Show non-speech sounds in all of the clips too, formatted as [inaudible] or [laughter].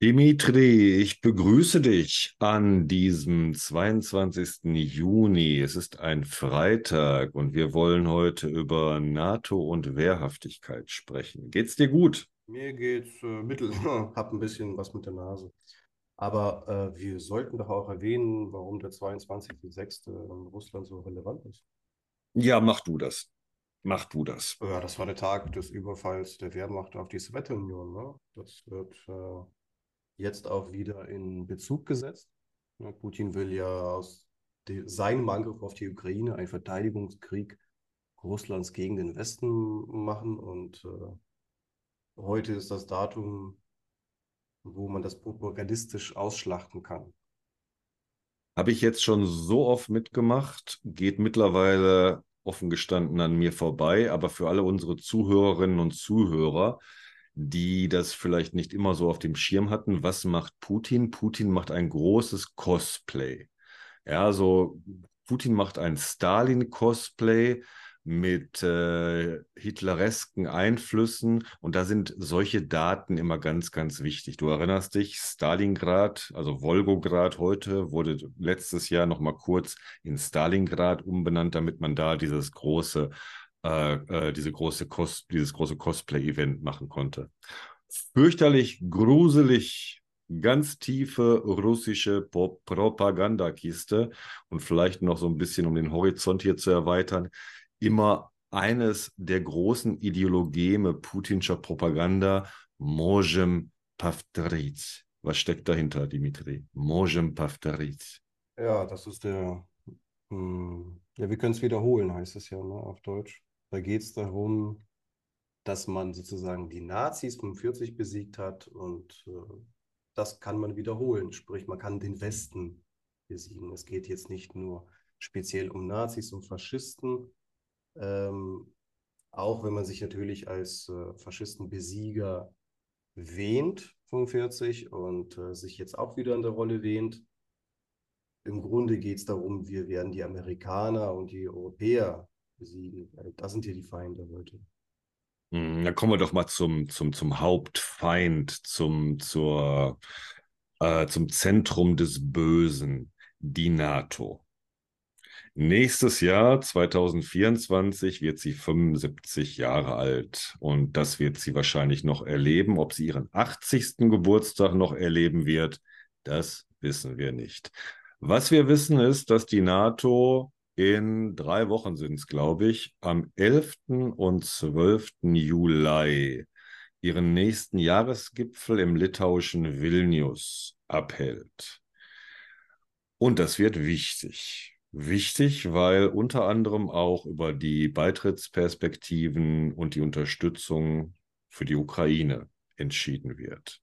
Dimitri, ich begrüße dich an diesem 22. Juni. Es ist ein Freitag und wir wollen heute über NATO und Wehrhaftigkeit sprechen. Geht's dir gut? Mir geht's äh, mittel, [laughs] hab ein bisschen was mit der Nase. Aber äh, wir sollten doch auch erwähnen, warum der 22.06. in Russland so relevant ist. Ja, mach du das. Mach du das. Ja, das war der Tag des Überfalls der Wehrmacht auf die Sowjetunion. Ne? Das wird äh, jetzt auch wieder in Bezug gesetzt. Putin will ja aus seinem Angriff auf die Ukraine einen Verteidigungskrieg Russlands gegen den Westen machen. Und äh, heute ist das Datum, wo man das propagandistisch ausschlachten kann. Habe ich jetzt schon so oft mitgemacht, geht mittlerweile offen gestanden an mir vorbei. Aber für alle unsere Zuhörerinnen und Zuhörer, die das vielleicht nicht immer so auf dem Schirm hatten. Was macht Putin? Putin macht ein großes Cosplay. Ja, so Putin macht ein Stalin-Cosplay mit äh, hitleresken Einflüssen und da sind solche Daten immer ganz, ganz wichtig. Du erinnerst dich, Stalingrad, also Wolgograd heute, wurde letztes Jahr nochmal kurz in Stalingrad umbenannt, damit man da dieses große äh, äh, diese große Cos dieses große Cosplay-Event machen konnte. Fürchterlich, gruselig, ganz tiefe russische Propagandakiste und vielleicht noch so ein bisschen, um den Horizont hier zu erweitern, immer eines der großen Ideologeme putinscher Propaganda, Mojem Pavteric. Was steckt dahinter, Dimitri? Mojem Pavteric. Ja, das ist der, hm, ja, wir können es wiederholen, heißt es ja ne, auf Deutsch. Da geht es darum, dass man sozusagen die Nazis 45 besiegt hat und äh, das kann man wiederholen. Sprich, man kann den Westen besiegen. Es geht jetzt nicht nur speziell um Nazis und Faschisten, ähm, auch wenn man sich natürlich als äh, Faschistenbesieger wähnt, 45, und äh, sich jetzt auch wieder in der Rolle wähnt. Im Grunde geht es darum, wir werden die Amerikaner und die Europäer besiegen. Das sind hier die Feinde heute. Hm, dann kommen wir doch mal zum, zum, zum Hauptfeind, zum, zur, äh, zum Zentrum des Bösen, die NATO. Nächstes Jahr, 2024, wird sie 75 Jahre alt und das wird sie wahrscheinlich noch erleben. Ob sie ihren 80. Geburtstag noch erleben wird, das wissen wir nicht. Was wir wissen ist, dass die NATO in drei Wochen sind es, glaube ich, am 11. und 12. Juli ihren nächsten Jahresgipfel im litauischen Vilnius abhält. Und das wird wichtig. Wichtig, weil unter anderem auch über die Beitrittsperspektiven und die Unterstützung für die Ukraine entschieden wird.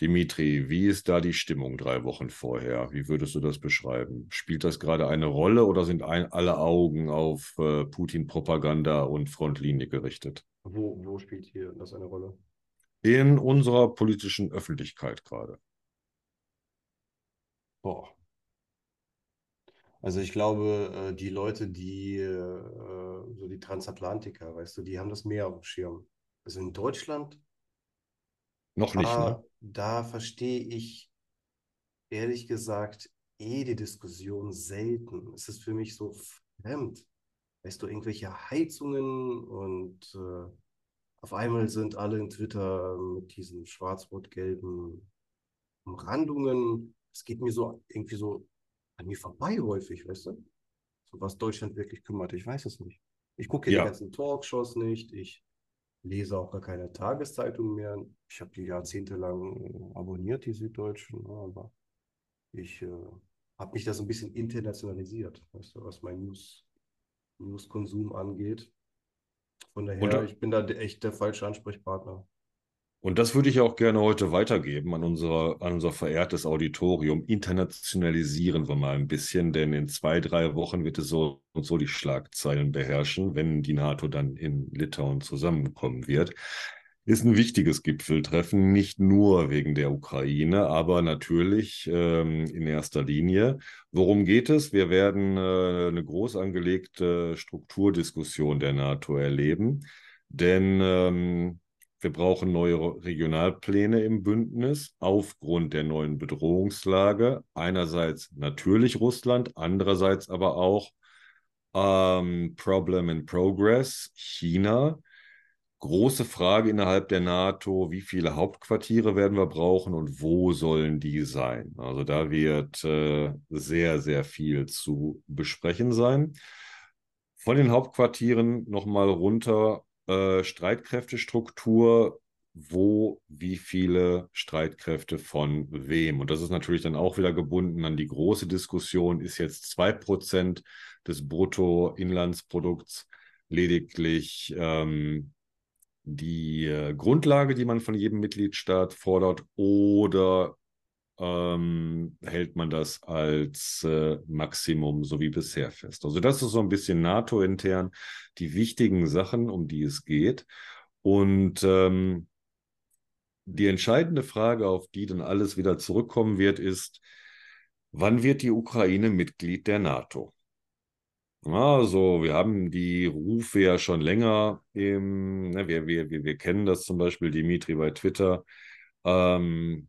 Dimitri, wie ist da die Stimmung drei Wochen vorher? Wie würdest du das beschreiben? Spielt das gerade eine Rolle oder sind ein, alle Augen auf äh, Putin-Propaganda und Frontlinie gerichtet? Wo, wo spielt hier das eine Rolle? In unserer politischen Öffentlichkeit gerade. Boah. Also ich glaube, äh, die Leute, die äh, so die Transatlantiker, weißt du, die haben das mehr auf dem Schirm. Also in Deutschland noch nicht, da, ne? Da verstehe ich ehrlich gesagt eh die Diskussion selten. Es ist für mich so fremd. Weißt du, irgendwelche Heizungen und äh, auf einmal sind alle in Twitter mit diesen schwarz-rot-gelben Umrandungen. Es geht mir so irgendwie so an mir vorbei häufig, weißt du? So was Deutschland wirklich kümmert, ich weiß es nicht. Ich gucke ja. die ganzen Talkshows nicht. Ich lese auch gar keine Tageszeitung mehr. Ich habe die jahrzehntelang äh, abonniert, die Süddeutschen, ne, aber ich äh, habe mich da so ein bisschen internationalisiert, weißt du, was mein News, News-Konsum angeht. Von daher, Und, ich bin da echt der falsche Ansprechpartner. Und das würde ich auch gerne heute weitergeben an, unsere, an unser verehrtes Auditorium. Internationalisieren wir mal ein bisschen, denn in zwei, drei Wochen wird es so und so die Schlagzeilen beherrschen, wenn die NATO dann in Litauen zusammenkommen wird. Ist ein wichtiges Gipfeltreffen, nicht nur wegen der Ukraine, aber natürlich ähm, in erster Linie. Worum geht es? Wir werden äh, eine groß angelegte Strukturdiskussion der NATO erleben, denn ähm, wir brauchen neue Regionalpläne im Bündnis aufgrund der neuen Bedrohungslage. Einerseits natürlich Russland, andererseits aber auch ähm, Problem in Progress, China. Große Frage innerhalb der NATO, wie viele Hauptquartiere werden wir brauchen und wo sollen die sein? Also da wird äh, sehr, sehr viel zu besprechen sein. Von den Hauptquartieren nochmal runter äh, Streitkräftestruktur, wo wie viele Streitkräfte von wem. Und das ist natürlich dann auch wieder gebunden an die große Diskussion, ist jetzt 2% des Bruttoinlandsprodukts lediglich ähm, die äh, Grundlage, die man von jedem Mitgliedstaat fordert, oder ähm, hält man das als äh, Maximum so wie bisher fest. Also das ist so ein bisschen NATO-intern die wichtigen Sachen, um die es geht. Und ähm, die entscheidende Frage, auf die dann alles wieder zurückkommen wird, ist, wann wird die Ukraine Mitglied der NATO? Also, wir haben die Rufe ja schon länger im, ne, wir, wir, wir, kennen das zum Beispiel, Dimitri bei Twitter. Ähm,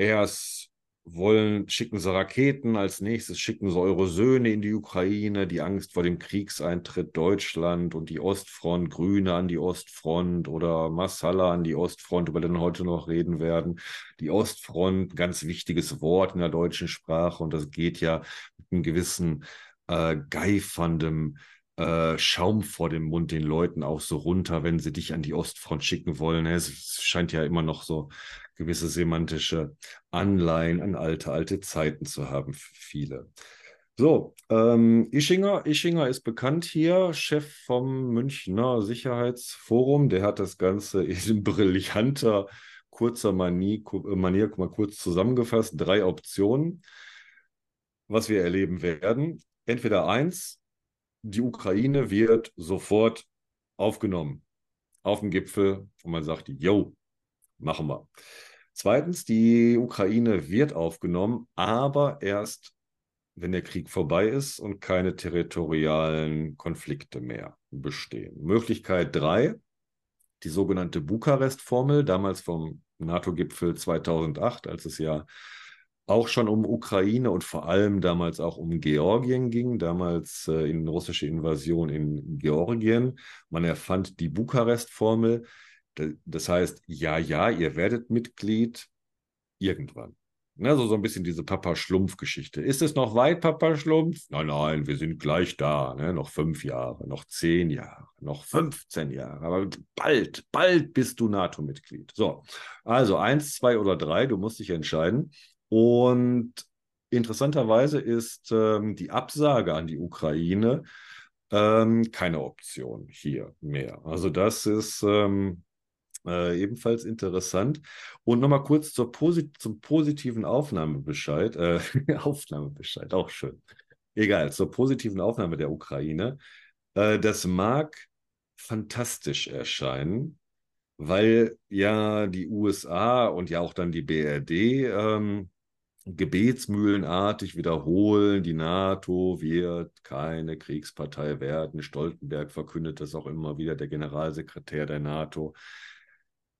erst wollen, schicken sie Raketen, als nächstes schicken sie eure Söhne in die Ukraine, die Angst vor dem Kriegseintritt Deutschland und die Ostfront, Grüne an die Ostfront oder Massala an die Ostfront, über den wir heute noch reden werden. Die Ostfront, ganz wichtiges Wort in der deutschen Sprache und das geht ja mit einem gewissen äh, geiferndem äh, Schaum vor dem Mund den Leuten auch so runter, wenn sie dich an die Ostfront schicken wollen. Es scheint ja immer noch so gewisse semantische Anleihen an alte, alte Zeiten zu haben für viele. So, ähm, Ischinger. Ischinger ist bekannt hier, Chef vom Münchner Sicherheitsforum. Der hat das Ganze [laughs] in brillanter, kurzer Manie, Manier mal kurz zusammengefasst. Drei Optionen, was wir erleben werden. Entweder eins, die Ukraine wird sofort aufgenommen auf dem Gipfel und man sagt, yo, machen wir. Zweitens, die Ukraine wird aufgenommen, aber erst, wenn der Krieg vorbei ist und keine territorialen Konflikte mehr bestehen. Möglichkeit drei, die sogenannte Bukarest-Formel, damals vom NATO-Gipfel 2008, als es ja auch schon um Ukraine und vor allem damals auch um Georgien ging, damals äh, in russische Invasion in Georgien. Man erfand die Bukarest-Formel, das heißt, ja, ja, ihr werdet Mitglied irgendwann. Also so ein bisschen diese Papa-Schlumpf-Geschichte. Ist es noch weit, Papa Schlumpf? Nein, nein, wir sind gleich da. Ne? Noch fünf Jahre, noch zehn Jahre, noch 15 Jahre. Aber bald, bald bist du NATO-Mitglied. So, also eins, zwei oder drei, du musst dich entscheiden. Und interessanterweise ist ähm, die Absage an die Ukraine ähm, keine Option hier mehr. Also das ist ähm, äh, ebenfalls interessant. Und nochmal kurz Posit zum positiven Aufnahmebescheid. Äh, [laughs] Aufnahmebescheid, auch schön. Egal, zur positiven Aufnahme der Ukraine. Äh, das mag fantastisch erscheinen, weil ja die USA und ja auch dann die BRD ähm, gebetsmühlenartig wiederholen, die NATO wird keine Kriegspartei werden. Stoltenberg verkündet das auch immer wieder, der Generalsekretär der NATO.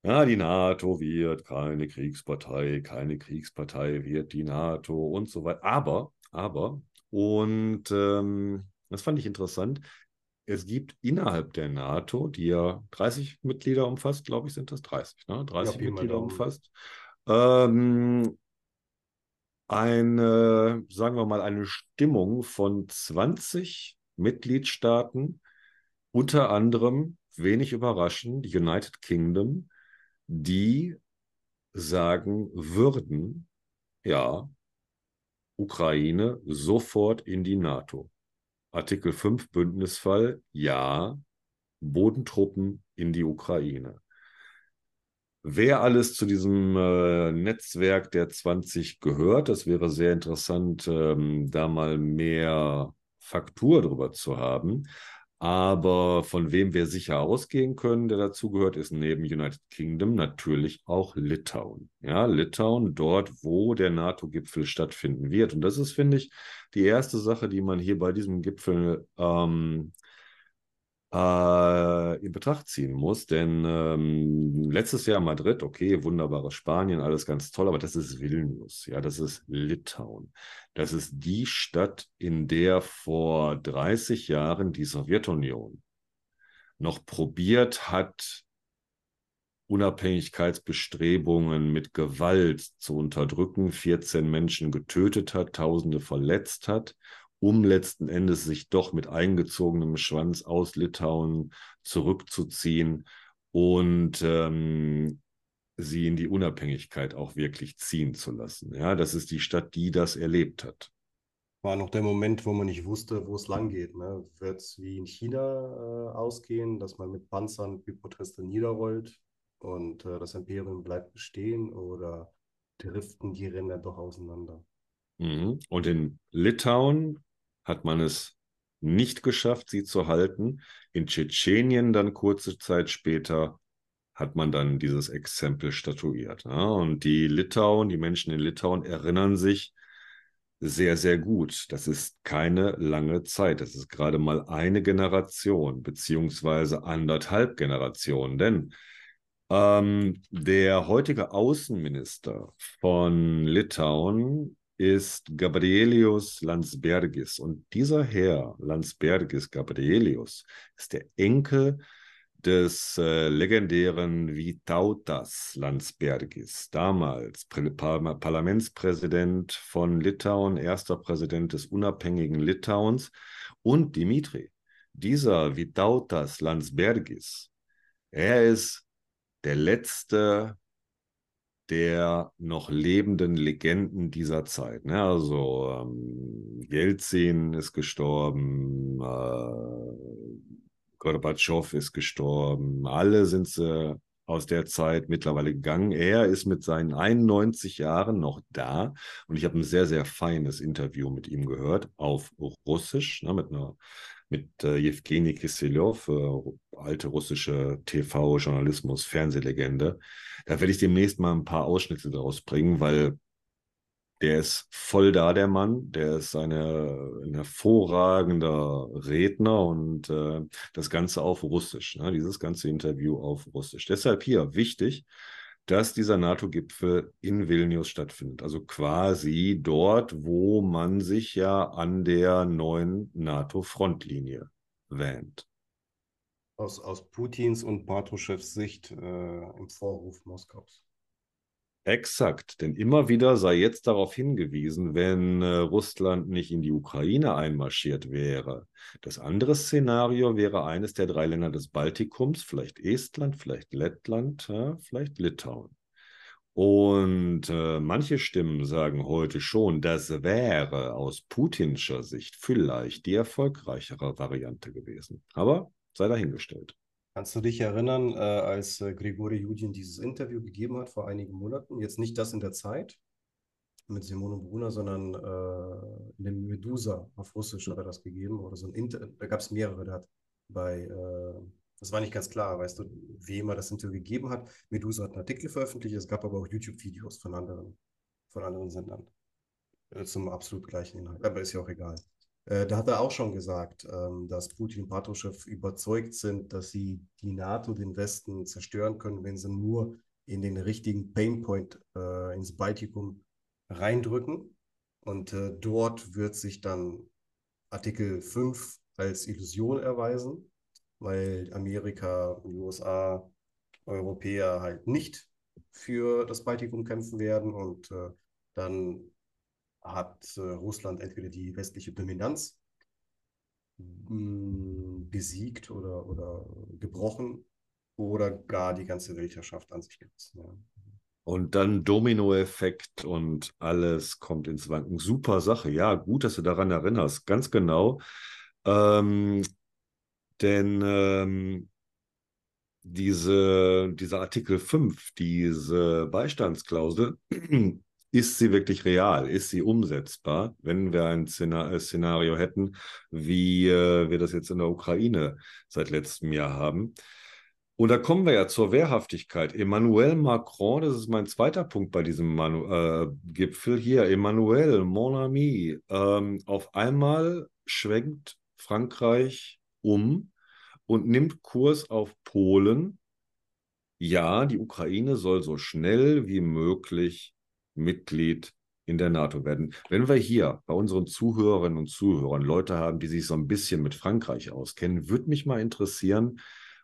Ja, die NATO wird keine Kriegspartei, keine Kriegspartei wird die NATO und so weiter. Aber, aber, und ähm, das fand ich interessant, es gibt innerhalb der NATO, die ja 30 Mitglieder umfasst, glaube ich, sind das 30, ne? 30 ja, Mitglieder umfasst, ähm, eine, sagen wir mal, eine Stimmung von 20 Mitgliedstaaten, unter anderem, wenig überraschend, United Kingdom, die sagen würden, ja, Ukraine sofort in die NATO. Artikel 5 Bündnisfall, ja, Bodentruppen in die Ukraine. Wer alles zu diesem äh, Netzwerk der 20 gehört, das wäre sehr interessant, ähm, da mal mehr Faktur drüber zu haben. Aber von wem wir sicher ausgehen können, der dazugehört, ist neben United Kingdom natürlich auch Litauen. Ja, Litauen, dort, wo der NATO-Gipfel stattfinden wird. Und das ist, finde ich, die erste Sache, die man hier bei diesem Gipfel ähm, äh, in Betracht ziehen muss. Denn ähm, letztes Jahr Madrid, okay, wunderbares Spanien, alles ganz toll, aber das ist Vilnius, ja, das ist Litauen. Das ist die Stadt, in der vor 30 Jahren die Sowjetunion noch probiert hat, Unabhängigkeitsbestrebungen mit Gewalt zu unterdrücken, 14 Menschen getötet hat, Tausende verletzt hat, um letzten Endes sich doch mit eingezogenem Schwanz aus Litauen zurückzuziehen und ähm, sie in die Unabhängigkeit auch wirklich ziehen zu lassen. Ja, das ist die Stadt, die das erlebt hat. War noch der Moment, wo man nicht wusste, wo es lang geht. Ne? Wird es wie in China äh, ausgehen, dass man mit Panzern wie Proteste niederrollt? und äh, das Imperium bleibt bestehen oder driften die Ränder doch auseinander? Mhm. Und in Litauen hat man es nicht geschafft, sie zu halten. In Tschetschenien dann kurze Zeit später hat man dann dieses Exempel statuiert. Ja? Und die Litauen, die Menschen in Litauen erinnern sich sehr, sehr gut. Das ist keine lange Zeit. Das ist gerade mal eine Generation beziehungsweise anderthalb Generationen. Denn ähm, der heutige Außenminister von Litauen ist Gabrielius Landsbergis. Und dieser Herr, Landsbergis Gabrielius, ist der Enkel des äh, legendären Vitautas Landsbergis, damals Par Parlamentspräsident von Litauen, erster Präsident des unabhängigen Litauens. Und Dimitri, dieser Vitautas Landsbergis, er ist der letzte der noch lebenden Legenden dieser Zeit. Ne? Also ähm, Jelzin ist gestorben, äh, Gorbatschow ist gestorben, alle sind sie aus der Zeit mittlerweile gegangen. Er ist mit seinen 91 Jahren noch da und ich habe ein sehr, sehr feines Interview mit ihm gehört auf Russisch, ne, mit einer mit äh, Jewgeni Kiselyov, äh, alte russische TV-Journalismus, Fernsehlegende. Da werde ich demnächst mal ein paar Ausschnitte daraus bringen, weil der ist voll da, der Mann. Der ist eine, ein hervorragender Redner und äh, das Ganze auf Russisch. Ne? Dieses ganze Interview auf Russisch. Deshalb hier wichtig, dass dieser NATO-Gipfel in Vilnius stattfindet. Also quasi dort, wo man sich ja an der neuen NATO-Frontlinie wähnt. Aus, aus Putins und Patruschews Sicht äh, im Vorruf Moskaus. Exakt, denn immer wieder sei jetzt darauf hingewiesen, wenn äh, Russland nicht in die Ukraine einmarschiert wäre. Das andere Szenario wäre eines der drei Länder des Baltikums, vielleicht Estland, vielleicht Lettland, vielleicht Litauen. Und äh, manche Stimmen sagen heute schon, das wäre aus putinscher Sicht vielleicht die erfolgreichere Variante gewesen. Aber sei dahingestellt. Kannst du dich erinnern, äh, als äh, Grigori Judin dieses Interview gegeben hat vor einigen Monaten? Jetzt nicht das in der Zeit mit Simone Brunner, sondern äh, in dem Medusa auf Russisch hat er das gegeben oder so ein Inter da gab es mehrere, der hat bei, äh, das war nicht ganz klar, weißt du, wem er das Interview gegeben hat. Medusa hat einen Artikel veröffentlicht, es gab aber auch YouTube-Videos von anderen, von anderen Sendern äh, zum absolut gleichen Inhalt, aber ist ja auch egal. Äh, da hat er auch schon gesagt, ähm, dass Putin und Patrushev überzeugt sind, dass sie die NATO, den Westen zerstören können, wenn sie nur in den richtigen Painpoint äh, ins Baltikum reindrücken. Und äh, dort wird sich dann Artikel 5 als Illusion erweisen, weil Amerika, USA, Europäer halt nicht für das Baltikum kämpfen werden und äh, dann hat äh, Russland entweder die westliche Dominanz mh, mm, besiegt oder, oder gebrochen oder gar die ganze Weltherrschaft an sich gerissen. Ja. Und dann Dominoeffekt und alles kommt ins Wanken. Super Sache. Ja, gut, dass du daran erinnerst. Ganz genau. Ähm, denn ähm, diese, dieser Artikel 5, diese Beistandsklausel, ist sie wirklich real? Ist sie umsetzbar, wenn wir ein äh, Szenario hätten, wie äh, wir das jetzt in der Ukraine seit letztem Jahr haben? Und da kommen wir ja zur Wehrhaftigkeit. Emmanuel Macron, das ist mein zweiter Punkt bei diesem Manu äh, Gipfel hier. Emmanuel, mon ami, ähm, auf einmal schwenkt Frankreich um und nimmt Kurs auf Polen. Ja, die Ukraine soll so schnell wie möglich Mitglied in der NATO werden. Wenn wir hier bei unseren Zuhörerinnen und Zuhörern Leute haben, die sich so ein bisschen mit Frankreich auskennen, würde mich mal interessieren,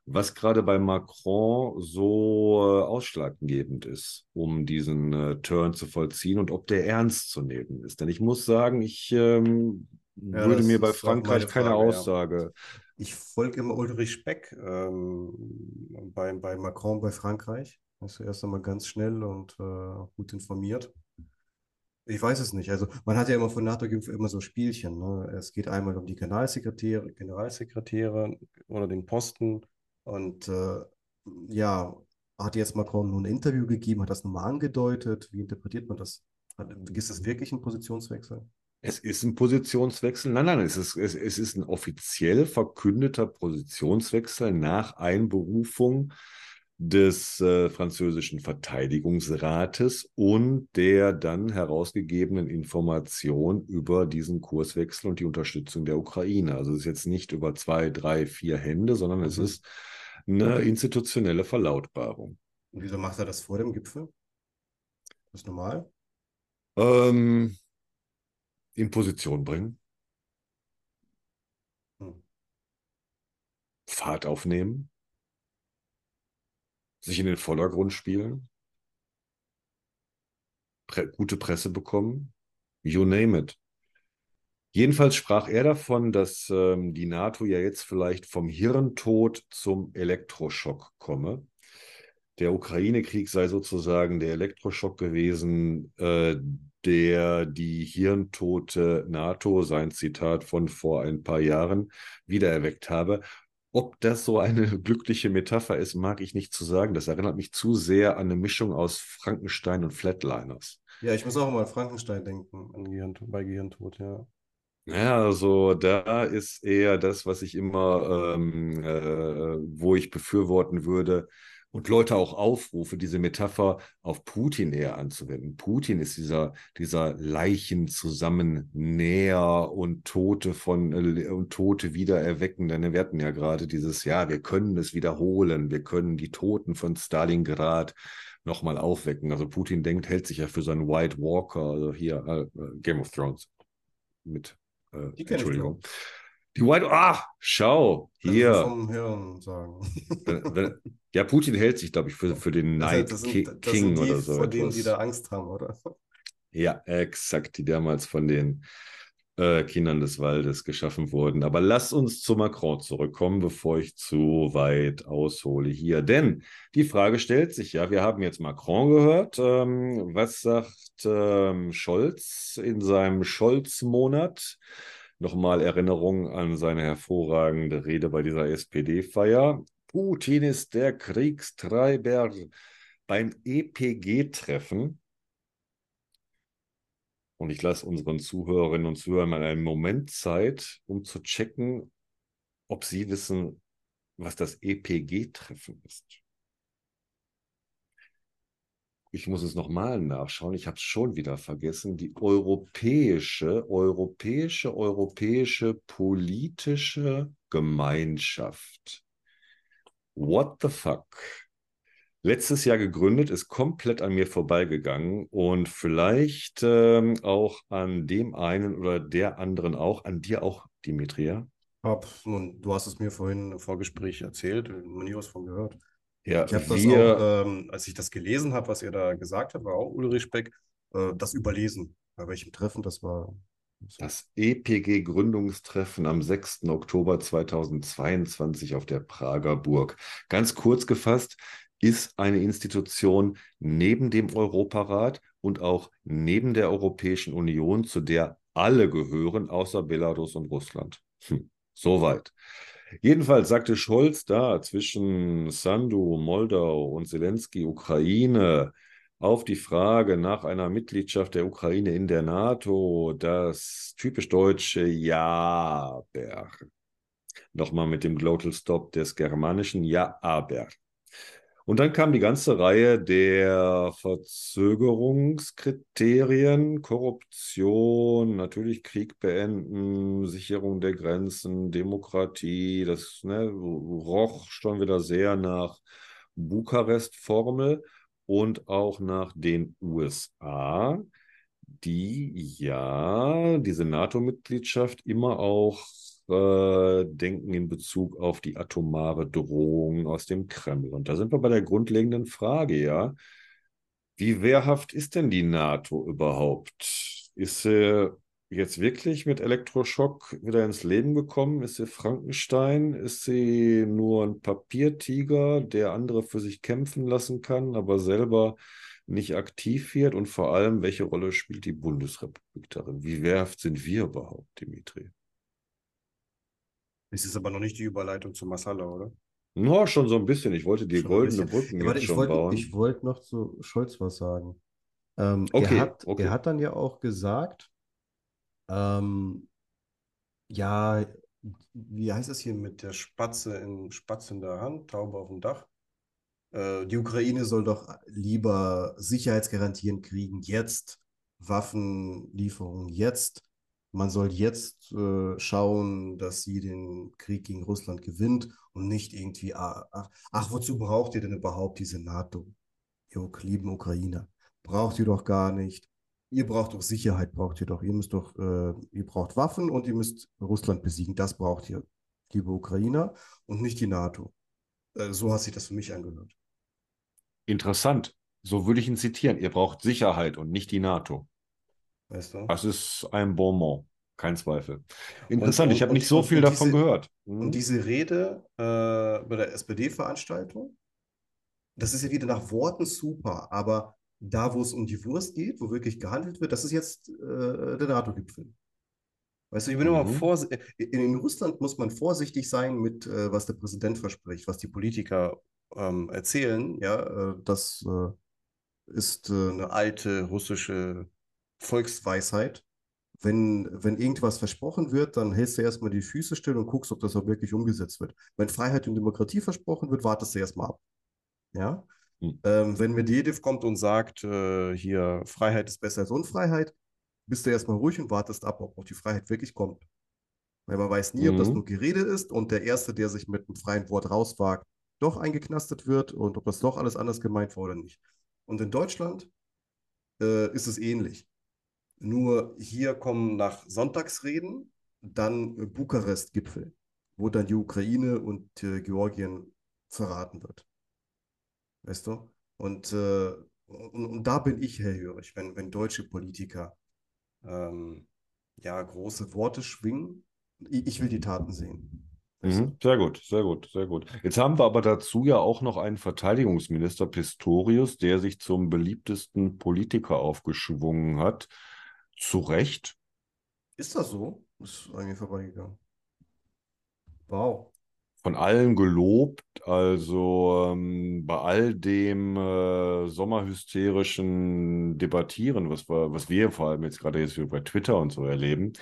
was gerade bei Macron so äh, ausschlaggebend ist, um diesen äh, Turn zu vollziehen und ob der ernst zu nehmen ist. Denn ich muss sagen, ich ähm, ja, würde mir bei Frankreich keine Frage, Aussage. Ja. Ich folge immer Ulrich Speck ähm, bei, bei Macron bei Frankreich. Ist erst einmal ganz schnell und äh, gut informiert. Ich weiß es nicht. Also man hat ja immer von NATO immer so Spielchen. Ne? Es geht einmal um die Generalsekretäre, Generalsekretäre oder den Posten und äh, ja, hat jetzt Macron nun ein Interview gegeben, hat das nochmal angedeutet. Wie interpretiert man das? Ist das wirklich ein Positionswechsel? Es ist ein Positionswechsel. Nein, nein, es ist, es, es ist ein offiziell verkündeter Positionswechsel nach Einberufung des äh, französischen Verteidigungsrates und der dann herausgegebenen Information über diesen Kurswechsel und die Unterstützung der Ukraine. Also es ist jetzt nicht über zwei, drei, vier Hände, sondern es mhm. ist eine institutionelle Verlautbarung. Und wieso macht er das vor dem Gipfel? Das ist normal? Ähm, in Position bringen. Hm. Fahrt aufnehmen. Sich in den Vordergrund spielen. Pre gute Presse bekommen. You name it. Jedenfalls sprach er davon, dass ähm, die NATO ja jetzt vielleicht vom Hirntod zum Elektroschock komme. Der Ukraine-Krieg sei sozusagen der Elektroschock gewesen, äh, der die hirntote NATO, sein Zitat von vor ein paar Jahren, wiedererweckt habe. Ob das so eine [laughs] glückliche Metapher ist, mag ich nicht zu sagen. Das erinnert mich zu sehr an eine Mischung aus Frankenstein und Flatliners. Ja, ich muss auch mal an Frankenstein denken, an Gehirn, bei Gehirntod, ja. Ja, also da ist eher das, was ich immer, ähm, äh, wo ich befürworten würde und Leute auch aufrufe, diese Metapher auf Putin eher anzuwenden. Putin ist dieser, dieser Leichenzusammennäher und Tote von äh, und Tote wiedererwecken. Denn wir hatten ja gerade dieses, ja, wir können es wiederholen, wir können die Toten von Stalingrad nochmal aufwecken. Also Putin denkt, hält sich ja für seinen White Walker, also hier äh, Game of Thrones mit äh, Entschuldigung. Die White, ah, schau, hier. Vom Hirn sagen. ja, Putin hält sich, glaube ich, für, für den Night das sind, das King die, oder so. Vor denen, die da Angst haben, oder? Ja, exakt, die damals von den äh, Kindern des Waldes geschaffen wurden. Aber lass uns zu Macron zurückkommen, bevor ich zu weit aushole hier. Denn die Frage stellt sich ja, wir haben jetzt Macron gehört. Ähm, was sagt ähm, Scholz in seinem Scholz-Monat? Nochmal Erinnerung an seine hervorragende Rede bei dieser SPD-Feier. Putin ist der Kriegstreiber beim EPG-Treffen und ich lasse unseren Zuhörerinnen und Zuhörern mal einen Moment Zeit, um zu checken, ob sie wissen, was das EPG-Treffen ist. Ich muss es nochmal nachschauen, ich habe es schon wieder vergessen. Die europäische, europäische, europäische politische Gemeinschaft. What the fuck? letztes Jahr gegründet, ist komplett an mir vorbeigegangen und vielleicht ähm, auch an dem einen oder der anderen auch, an dir auch, Dimitria. Hab, nun, du hast es mir vorhin im Vorgespräch erzählt, noch nie was von gehört. Ja, ich habe das auch, ähm, als ich das gelesen habe, was ihr da gesagt habt, war auch Ulrich Beck, äh, das überlesen. Bei welchem Treffen das war? Das EPG-Gründungstreffen am 6. Oktober 2022 auf der Prager Burg. Ganz kurz gefasst, ist eine Institution neben dem Europarat und auch neben der Europäischen Union, zu der alle gehören, außer Belarus und Russland. Hm, soweit. Jedenfalls sagte Scholz da zwischen Sandu, Moldau und Zelensky, Ukraine, auf die Frage nach einer Mitgliedschaft der Ukraine in der NATO, das typisch deutsche Ja, aber. Nochmal mit dem Glottal Stop des germanischen Ja, aber. Und dann kam die ganze Reihe der Verzögerungskriterien, Korruption, natürlich Krieg beenden, Sicherung der Grenzen, Demokratie. Das ne, roch schon wieder sehr nach Bukarest-Formel und auch nach den USA, die ja diese NATO-Mitgliedschaft immer auch denken in Bezug auf die atomare Drohung aus dem Kreml. Und da sind wir bei der grundlegenden Frage, ja. Wie wehrhaft ist denn die NATO überhaupt? Ist sie jetzt wirklich mit Elektroschock wieder ins Leben gekommen? Ist sie Frankenstein? Ist sie nur ein Papiertiger, der andere für sich kämpfen lassen kann, aber selber nicht aktiv wird? Und vor allem, welche Rolle spielt die Bundesrepublik darin? Wie wehrhaft sind wir überhaupt, Dimitri? Das ist aber noch nicht die Überleitung zu Masala, oder? No, schon so ein bisschen. Ich wollte die goldene Brücken ja, warte, jetzt ich schon wollte, bauen. Ich wollte noch zu Scholz was sagen. Ähm, Okay, er hat, okay. er hat dann ja auch gesagt, ähm, ja, Wie heißt es hier mit der Spatze in, Spatz in der Hand, Taube auf dem Dach? äh, die Ukraine soll doch lieber Sicherheitsgarantien kriegen, jetzt Waffenlieferungen, jetzt. Man soll jetzt äh, schauen, dass sie den Krieg gegen Russland gewinnt und nicht irgendwie, ah, ach, ach, wozu braucht ihr denn überhaupt diese NATO? Ihr lieben Ukrainer, braucht ihr doch gar nicht. Ihr braucht doch Sicherheit, braucht ihr doch. Ihr müsst doch, äh, ihr braucht Waffen und ihr müsst Russland besiegen. Das braucht ihr, liebe Ukrainer, und nicht die NATO. Äh, so hat sich das für mich angehört. Interessant. So würde ich ihn zitieren. Ihr braucht Sicherheit und nicht die NATO. Weißt du? Das ist ein Bonmot, kein Zweifel. Interessant, und- ich habe nicht so viel davon diese- gehört. Hm? Und diese Rede äh, bei der SPD-Veranstaltung, das ist ja wieder nach Worten super, aber da, wo es um die Wurst geht, wo wirklich gehandelt wird, das ist jetzt äh, der NATO-Gipfel. Weißt du, ich bin immer Mhm. vorsi- in, in Russland muss man vorsichtig sein mit, äh, was der Präsident verspricht, was die Politiker ähm, erzählen. Ja, äh, das äh, ist äh, eine alte russische Volksweisheit. Wenn, wenn irgendwas versprochen wird, dann hältst du erstmal die Füße still und guckst, ob das auch wirklich umgesetzt wird. Wenn Freiheit und Demokratie versprochen wird, wartest du erstmal ab. Ja? Hm. Ähm, wenn Medvedev kommt und sagt, äh, hier Freiheit ist besser als Unfreiheit, bist du erstmal ruhig und wartest ab, ob auch die Freiheit wirklich kommt. Weil man weiß nie, ob das Mhm. nur Gerede ist und der Erste, der sich mit einem freien Wort rauswagt, doch eingeknastet wird und ob das doch alles anders gemeint war oder nicht. Und in Deutschland äh, ist es ähnlich. Nur hier kommen nach Sonntagsreden dann Bukarest-Gipfel, wo dann die Ukraine und äh, Georgien verraten wird. Weißt du? Und, äh, und, und da bin ich hellhörig, wenn, wenn deutsche Politiker ähm, ja große Worte schwingen. Ich, ich will die Taten sehen. Mhm. Sehr gut, sehr gut, sehr gut. Jetzt haben wir aber dazu ja auch noch einen Verteidigungsminister Pistorius, der sich zum beliebtesten Politiker aufgeschwungen hat. Zu Recht. Ist das so? Ist an mir vorbeigegangen. Wow. von allen gelobt. Also ähm, bei all dem äh, sommerhysterischen Debattieren, was wir, was wir vor allem jetzt gerade jetzt bei Twitter und so erleben,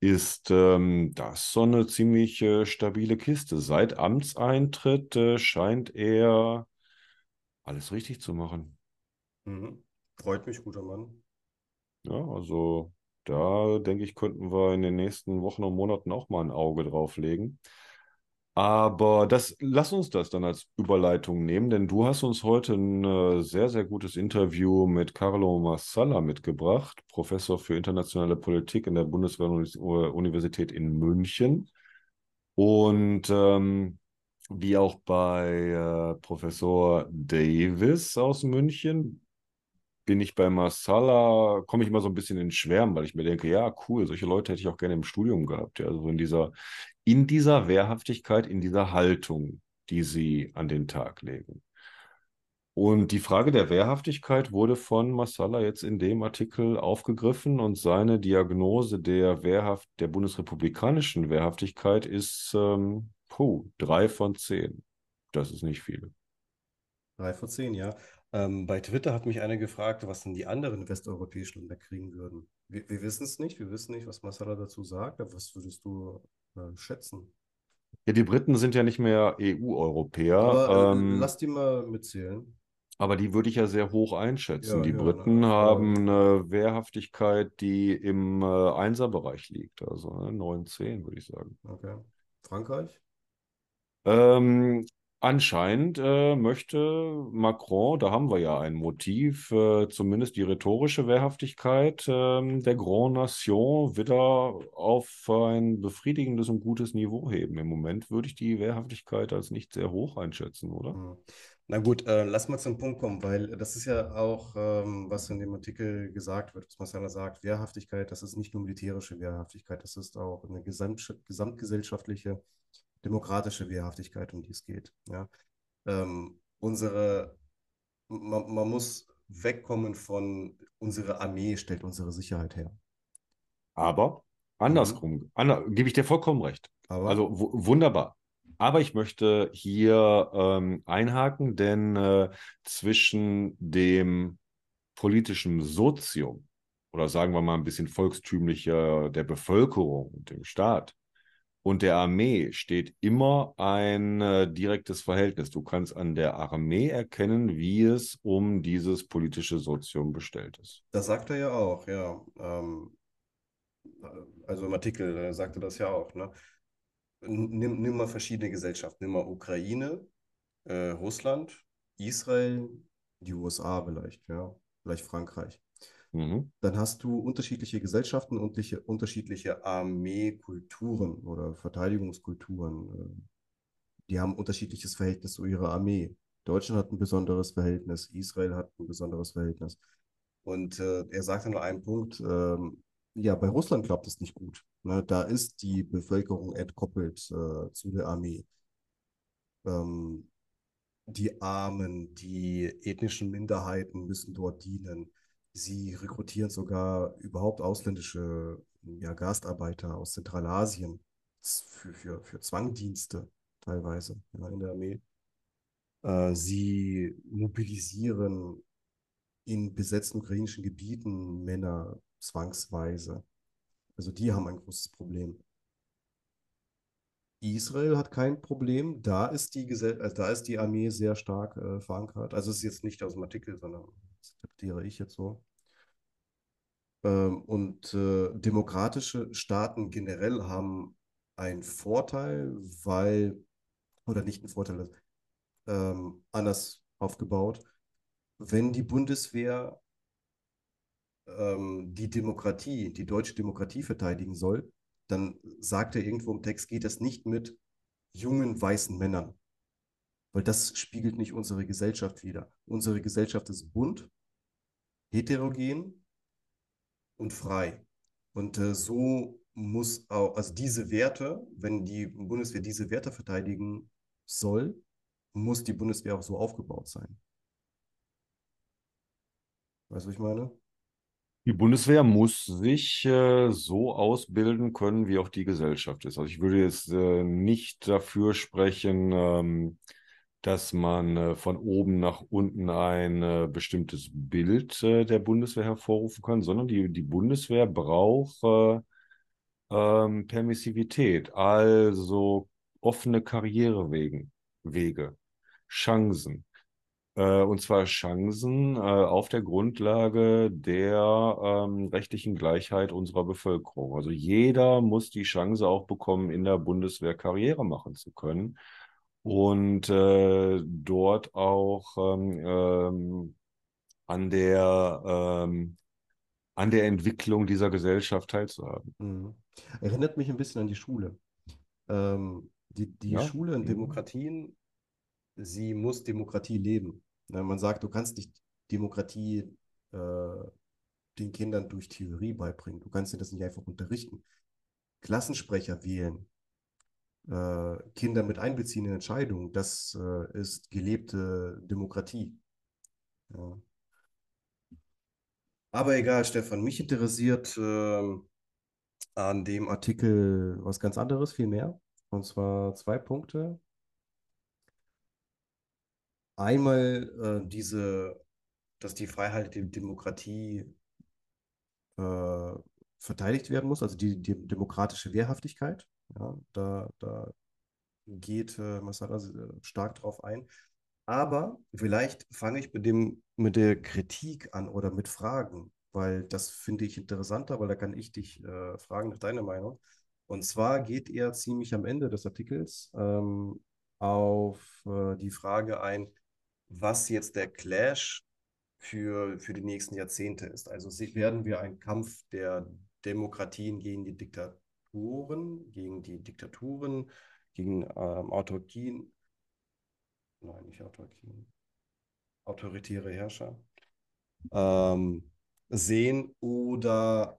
ist ähm, das so eine ziemlich äh, stabile Kiste. Seit Amtseintritt äh, scheint er alles richtig zu machen. Mhm. Freut mich, guter Mann. Ja, also da denke ich, könnten wir in den nächsten Wochen und Monaten auch mal ein Auge drauf legen. Aber das, lass uns das dann als Überleitung nehmen, denn du hast uns heute ein äh, sehr, sehr gutes Interview mit Carlo Massala mitgebracht, Professor für internationale Politik in der Bundeswehr-Universität in München. Und ähm, wie auch bei äh, Professor Davis aus München bin ich bei Marsala, komme ich immer so ein bisschen in Schwärmen, weil ich mir denke, ja, cool, solche Leute hätte ich auch gerne im Studium gehabt. Ja, also in dieser, in dieser Wehrhaftigkeit, in dieser Haltung, die sie an den Tag legen. Und die Frage der Wehrhaftigkeit wurde von Massala jetzt in dem Artikel aufgegriffen und seine Diagnose der Wehrhaft, der bundesrepublikanischen Wehrhaftigkeit ist ähm, puh, drei von zehn. Das ist nicht viel. Drei von zehn, ja. Ähm, bei Twitter hat mich einer gefragt, was denn die anderen westeuropäischen Länder kriegen würden. Wir, wir wissen es nicht, wir wissen nicht, was Masala dazu sagt, aber was würdest du äh, schätzen? Ja, die Briten sind ja nicht mehr EU-Europäer, Aber äh, ähm, lass die mal mitzählen. aber die würde ich ja sehr hoch einschätzen. Ja, Die ja, Briten na, haben eine Wehrhaftigkeit, die im äh, Einserbereich liegt, also ne, 9, 10 würde ich sagen. Okay. Frankreich? Ähm, anscheinend äh, möchte Macron, da haben wir ja ein Motiv, äh, zumindest die rhetorische Wehrhaftigkeit ähm, der Grand Nation wieder auf ein befriedigendes und gutes Niveau heben. Im Moment würde ich die Wehrhaftigkeit als nicht sehr hoch einschätzen, oder? Hm. Na gut, äh, lass mal zum Punkt kommen, weil das ist ja auch, ähm, was in dem Artikel gesagt wird, was Marcella sagt, Wehrhaftigkeit, das ist nicht nur militärische Wehrhaftigkeit, das ist auch eine gesamt, gesamtgesellschaftliche, demokratische Wehrhaftigkeit, um die es geht. Ja? Ähm, unsere, man, man muss wegkommen von, unsere Armee stellt unsere Sicherheit her. Aber andersrum, ander, gebe ich dir vollkommen recht. Aber Also wu- wunderbar. Aber ich möchte hier ähm, einhaken, denn äh, zwischen dem politischen Sozium oder sagen wir mal ein bisschen volkstümlicher der Bevölkerung und dem Staat und der Armee steht immer ein äh, direktes Verhältnis. Du kannst an der Armee erkennen, wie es um dieses politische Sozium bestellt ist. das sagt er ja auch, ja. Ähm, also im Artikel äh, sagt er das ja auch, ne? Nimm, nimm mal verschiedene Gesellschaften. Nimm mal Ukraine, äh, Russland, Israel, die USA vielleicht, ja, vielleicht Frankreich. Mhm. Dann hast du unterschiedliche Gesellschaften, unterschiedliche, unterschiedliche Armeekulturen oder Verteidigungskulturen. äh, Die haben unterschiedliches Verhältnis zu ihrer Armee. Deutschland hat ein besonderes Verhältnis, Israel hat ein besonderes Verhältnis. Und äh, er sagte nur einen Punkt, ähm, ja, bei Russland klappt es nicht gut. Ne? Da ist die Bevölkerung entkoppelt äh, zu der Armee. Ähm, die Armen, die ethnischen Minderheiten müssen dort dienen. Sie rekrutieren sogar überhaupt ausländische ja, Gastarbeiter aus Zentralasien für, für, für Zwangdienste teilweise ja, in der Armee. Äh, sie mobilisieren in besetzten ukrainischen Gebieten Männer zwangsweise. Also die haben ein großes Problem. Israel hat kein Problem. Da ist die, Gesell also da ist die Armee sehr stark äh, verankert. Also es ist jetzt nicht aus dem Artikel, sondern interpretiere ich jetzt so. Ähm, und äh, demokratische Staaten generell haben einen Vorteil, weil, oder nicht einen Vorteil, ähm, anders aufgebaut. Wenn die Bundeswehr ähm, die Demokratie, die deutsche Demokratie verteidigen soll, dann sagt er irgendwo im Text, geht das nicht mit jungen weißen Männern. Weil das spiegelt nicht unsere Gesellschaft wider. Unsere Gesellschaft ist bunt, heterogen und frei. Und äh, so muss auch, also diese Werte, wenn die Bundeswehr diese Werte verteidigen soll, muss die Bundeswehr auch so aufgebaut sein. Weißt du, was ich meine? Die Bundeswehr muss sich äh, so ausbilden können, wie auch die Gesellschaft ist. Also ich würde jetzt äh, nicht dafür sprechen, ähm, dass man äh, von oben nach unten ein äh, bestimmtes Bild äh, der Bundeswehr hervorrufen kann, sondern die, die Bundeswehr braucht äh, ähm, Permissivität, also offene Karrierewege, Wege, Chancen. Äh, und zwar Chancen äh, auf der Grundlage der ähm, rechtlichen Gleichheit unserer Bevölkerung. Also jeder muss die Chance auch bekommen, in der Bundeswehr Karriere machen zu können und äh, dort auch ähm, ähm, an der, ähm, an der Entwicklung dieser Gesellschaft teilzuhaben. Mhm. Erinnert mich ein bisschen an die Schule. Ähm, die die Ja. Schule in Mhm. Demokratien, sie muss Demokratie leben. Ne, man sagt, du kannst nicht Demokratie äh, den Kindern durch Theorie beibringen. Du kannst sie das nicht einfach unterrichten. Klassensprecher wählen, äh, Kinder mit einbeziehen in Entscheidungen, das äh, ist gelebte Demokratie. Ja. Aber egal, Stefan, mich interessiert ähm, an dem Artikel was ganz anderes, viel mehr. Und zwar zwei Punkte. Einmal äh, diese, dass die Freiheit der Demokratie äh, verteidigt werden muss, also die, die demokratische Wehrhaftigkeit. Ja, da, da geht äh, Masada stark drauf ein. Aber vielleicht fange ich mit, dem, mit der Kritik an oder mit Fragen, weil das finde ich interessanter, weil da kann ich dich äh, fragen nach deiner Meinung. Und zwar geht er ziemlich am Ende des Artikels ähm, auf äh, die Frage ein, was jetzt der Clash für, für die nächsten Jahrzehnte ist. Also werden wir einen Kampf der Demokratien gegen die Diktaturen, gegen die Diktaturen, gegen ähm, Autarkien, nein, nicht Autarkien, autoritäre Herrscher. Ähm, sehen oder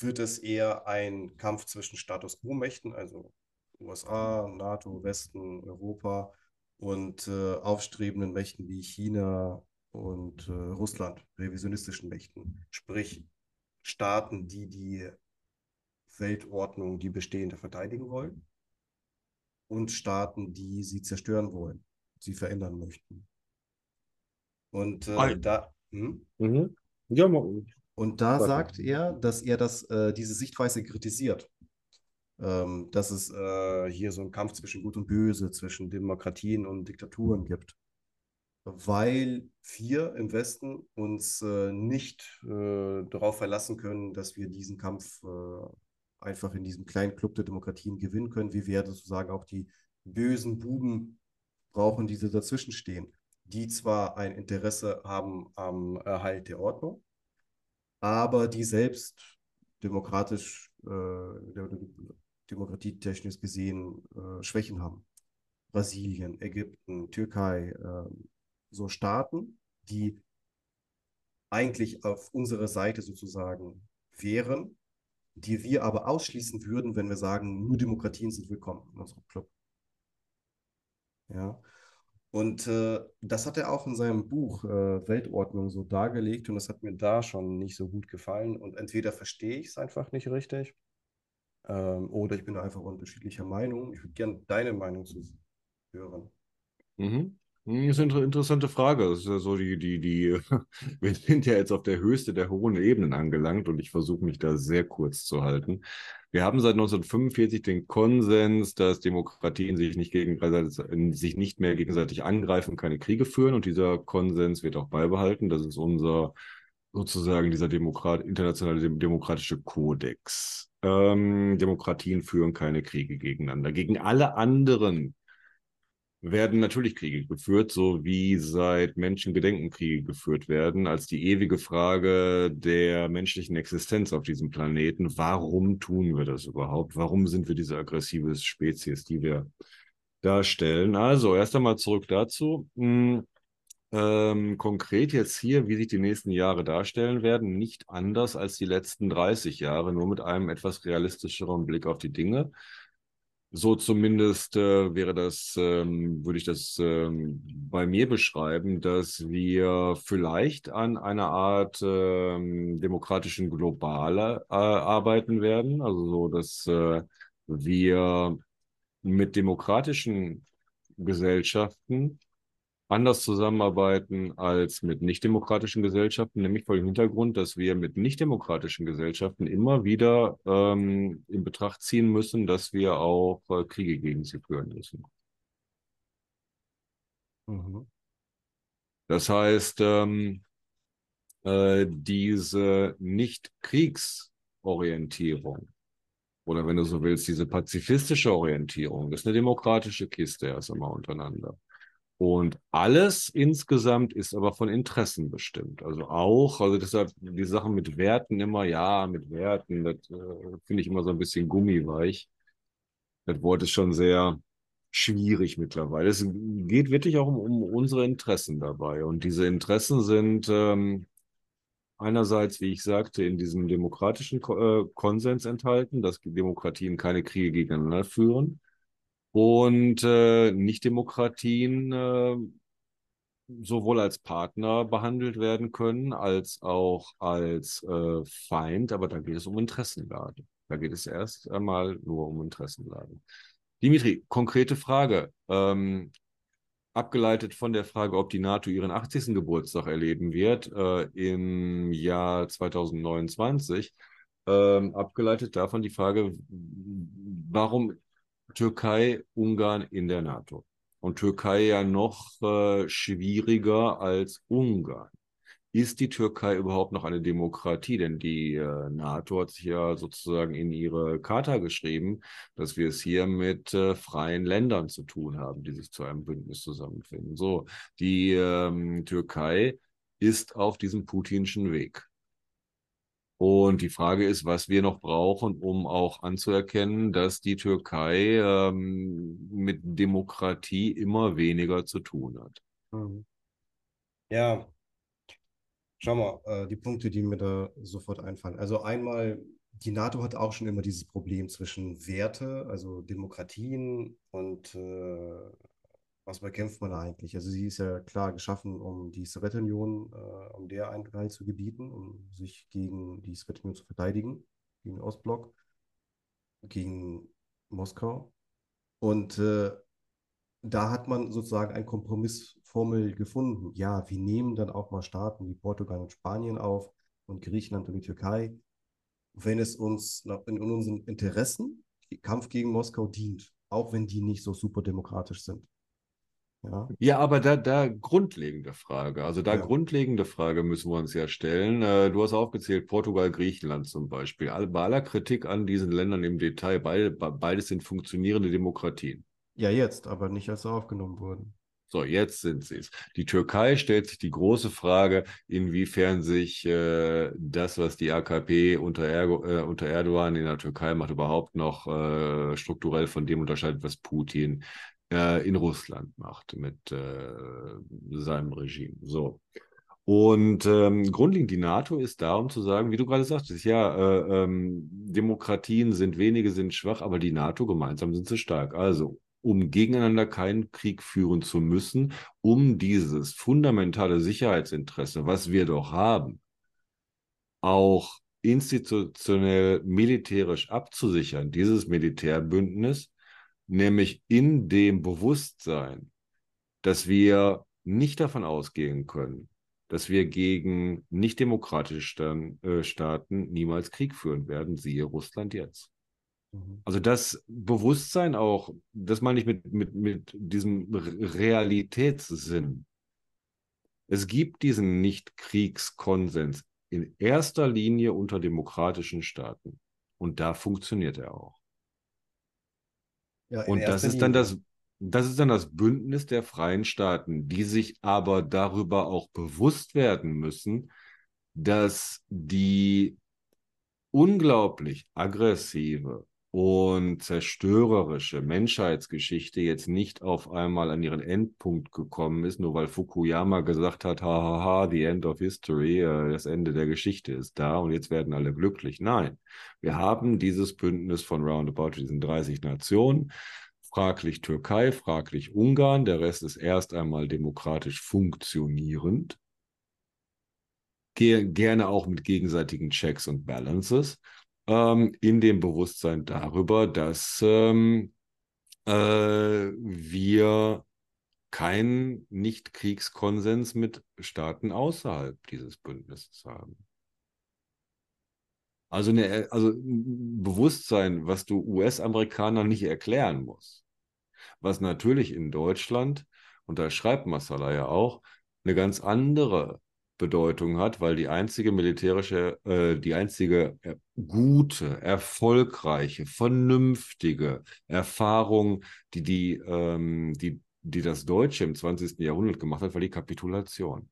wird es eher ein Kampf zwischen Status Quo-Mächten, also USA, NATO, Westen, Europa und äh, aufstrebenden Mächten wie China und äh, Russland, revisionistischen Mächten, sprich Staaten, die die Weltordnung, die bestehende, verteidigen wollen und Staaten, die sie zerstören wollen, sie verändern möchten. Und äh, da. Hm? Mhm. Ja, und da sagt er, dass er das, äh, diese Sichtweise kritisiert. Ähm, dass es äh, hier so einen Kampf zwischen Gut und Böse, zwischen Demokratien und Diktaturen gibt. Weil wir im Westen uns äh, nicht äh, darauf verlassen können, dass wir diesen Kampf äh, einfach in diesem kleinen Club der Demokratien gewinnen können, wir sozusagen auch die bösen Buben brauchen, die dazwischen stehen, die zwar ein Interesse haben am Erhalt der Ordnung, aber die selbst demokratisch, äh, demokratietechnisch gesehen äh, Schwächen haben. Brasilien, Ägypten, Türkei, äh, so Staaten, die eigentlich auf unserer Seite sozusagen wären, die wir aber ausschließen würden, wenn wir sagen, nur Demokratien sind willkommen in unserem Club. Ja, und äh, das hat er auch in seinem Buch äh, Weltordnung so dargelegt und das hat mir da schon nicht so gut gefallen. Und entweder verstehe ich es einfach nicht richtig ähm, oder ich bin einfach unterschiedlicher Meinung. Ich würde gerne deine Meinung zu hören. Mhm. Das ist eine interessante Frage. Das ist ja so die, die, die, [laughs] wir sind ja jetzt auf der Höchste der hohen Ebenen angelangt und ich versuche mich da sehr kurz zu halten. Wir haben seit 1945 den Konsens, dass Demokratien sich nicht, sich nicht mehr gegenseitig angreifen, keine Kriege führen. Und dieser Konsens wird auch beibehalten. Das ist unser sozusagen dieser Demokrat, internationale demokratische Kodex. Ähm, Demokratien führen keine Kriege gegeneinander. Gegen alle anderen werden natürlich Kriege geführt, so wie seit Menschengedenken Kriege geführt werden, als die ewige Frage der menschlichen Existenz auf diesem Planeten. Warum tun wir das überhaupt? Warum sind wir diese aggressive Spezies, die wir darstellen? Also, erst einmal zurück dazu. Hm, ähm, konkret jetzt hier, wie sich die nächsten Jahre darstellen werden, nicht anders als die letzten 30 Jahre, nur mit einem etwas realistischeren Blick auf die Dinge. So zumindest äh, wäre das, ähm, würde ich das ähm, bei mir beschreiben, dass wir vielleicht an einer Art ähm, demokratischen Globale äh, arbeiten werden. Also so, dass äh, wir mit demokratischen Gesellschaften anders zusammenarbeiten als mit nichtdemokratischen Gesellschaften, nämlich vor dem Hintergrund, dass wir mit nichtdemokratischen Gesellschaften immer wieder ähm, in Betracht ziehen müssen, dass wir auch äh, Kriege gegen sie führen müssen. Mhm. Das heißt, ähm, äh, diese Nicht-Kriegsorientierung oder wenn du so willst, diese pazifistische Orientierung, das ist eine demokratische Kiste erst einmal untereinander. Und alles insgesamt ist aber von Interessen bestimmt. Also auch, also deshalb die Sachen mit Werten immer, ja, mit Werten, das äh, finde ich immer so ein bisschen gummiweich. Das Wort ist schon sehr schwierig mittlerweile. Es geht wirklich auch um, um unsere Interessen dabei. Und diese Interessen sind ähm, einerseits, wie ich sagte, in diesem demokratischen Ko äh, Konsens enthalten, dass Demokratien keine Kriege gegeneinander führen und äh, Nichtdemokratien äh, sowohl als Partner behandelt werden können, als auch als äh, Feind, aber da geht es um Interessenlage. Da geht es erst einmal nur um Interessenlage. Dimitri, konkrete Frage. Ähm, abgeleitet von der Frage, ob die NATO ihren 80. Geburtstag erleben wird äh, im Jahr 2029, ähm, abgeleitet davon die Frage, warum Türkei, Ungarn in der NATO. Und Türkei ja noch äh, schwieriger als Ungarn. Ist die Türkei überhaupt noch eine Demokratie? Denn die äh, NATO hat sich ja sozusagen in ihre Charta geschrieben, dass wir es hier mit äh, freien Ländern zu tun haben, die sich zu einem Bündnis zusammenfinden. So, die ähm, Türkei ist auf diesem putinschen Weg. Und die Frage ist, was wir noch brauchen, um auch anzuerkennen, dass die Türkei ähm, mit Demokratie immer weniger zu tun hat. Mhm. Ja, schau mal, äh, die Punkte, die mir da sofort einfallen. Also einmal, die NATO hat auch schon immer dieses Problem zwischen Werte, also Demokratien und äh, was bekämpft man eigentlich? Also sie ist ja klar geschaffen, um die Sowjetunion, äh, um der Einheit zu gebieten, um sich gegen die Sowjetunion zu verteidigen, gegen den Ostblock, gegen Moskau. Und äh, da hat man sozusagen eine Kompromissformel gefunden. Ja, wir nehmen dann auch mal Staaten wie Portugal und Spanien auf und Griechenland und die Türkei, wenn es uns in unseren Interessen, Kampf gegen Moskau dient, auch wenn die nicht so super demokratisch sind. Ja, ja aber da, da grundlegende Frage. Also da ja. grundlegende Frage müssen wir uns ja stellen. Äh, du hast aufgezählt, Portugal, Griechenland zum Beispiel. Bei aller Kritik an diesen Ländern im Detail, beide, beides sind funktionierende Demokratien. Ja, jetzt, aber nicht als sie aufgenommen wurden. So, jetzt sind sie es. Die Türkei stellt sich die große Frage, inwiefern sich äh, das, was die AKP unter, Ergo, äh, unter, Erdogan in der Türkei macht, überhaupt noch äh, strukturell von dem unterscheidet, was Putin äh, in Russland macht mit äh, seinem Regime. So. Und ähm, grundlegend die NATO ist da, um zu sagen, wie du gerade sagtest, ja, äh, ähm, Demokratien sind wenige, sind schwach, aber die NATO gemeinsam sind sie stark. Also, um gegeneinander keinen Krieg führen zu müssen, um dieses fundamentale Sicherheitsinteresse, was wir doch haben, auch institutionell militärisch abzusichern, dieses Militärbündnis, nämlich in dem Bewusstsein, dass wir nicht davon ausgehen können, dass wir gegen nicht demokratische äh, Staaten niemals Krieg führen werden, siehe Russland jetzt. Mhm. Also das Bewusstsein auch, das meine ich mit, mit, mit diesem Realitätssinn. Es gibt diesen Nicht-Kriegskonsens in erster Linie unter demokratischen Staaten. Und da funktioniert er auch. Ja, und das ist dann das, das ist dann das Bündnis der freien Staaten, die sich aber darüber auch bewusst werden müssen, dass die unglaublich aggressive und zerstörerische Menschheitsgeschichte jetzt nicht auf einmal an ihren Endpunkt gekommen ist, nur weil Fukuyama gesagt hat, hahaha, the end of history, äh, das Ende der Geschichte ist da und jetzt werden alle glücklich. Nein, wir haben dieses Bündnis von roundabout diesen 30 Nationen, fraglich Türkei, fraglich Ungarn, der Rest ist erst einmal demokratisch funktionierend, gerne auch mit gegenseitigen Checks und Balances ähm, in dem Bewusstsein darüber, dass ähm, äh, wir keinen Nicht-Kriegskonsens mit Staaten außerhalb dieses Bündnisses haben. Also, eine, also ein Bewusstsein, was du US-Amerikanern nicht erklären musst, was natürlich in Deutschland, und da schreibt Masala ja auch, eine ganz andere Bedeutung hat, weil die einzige militärische, äh, die einzige äh, gute, erfolgreiche, vernünftige Erfahrung, die, die, ähm, die, die das Deutsche im 20. Jahrhundert gemacht hat, war die Kapitulation.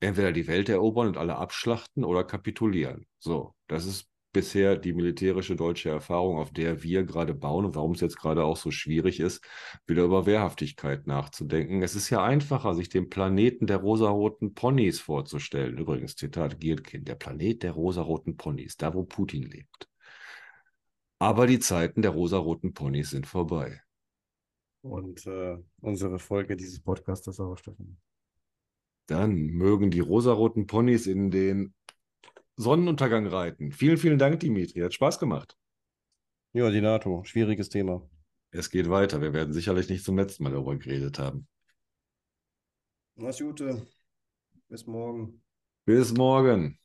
Entweder die Welt erobern und alle abschlachten oder kapitulieren. So, das ist bisher die militärische deutsche Erfahrung, auf der wir gerade bauen und warum es jetzt gerade auch so schwierig ist, wieder über Wehrhaftigkeit nachzudenken. Es ist ja einfacher, sich den Planeten der rosaroten Ponys vorzustellen. Übrigens, Zitat Gierkin, der Planet der rosaroten Ponys, da wo Putin lebt. Aber die Zeiten der rosaroten Ponys sind vorbei. Und äh, unsere Folge dieses Podcasts auch, Stefan. Dann mögen die rosaroten Ponys in den Sonnenuntergang reiten. Vielen, vielen Dank, Dimitri. Hat Spaß gemacht. Ja, die NATO. Schwieriges Thema. Es geht weiter. Wir werden sicherlich nicht zum letzten Mal darüber geredet haben. Mach's Gute. Bis morgen. Bis morgen.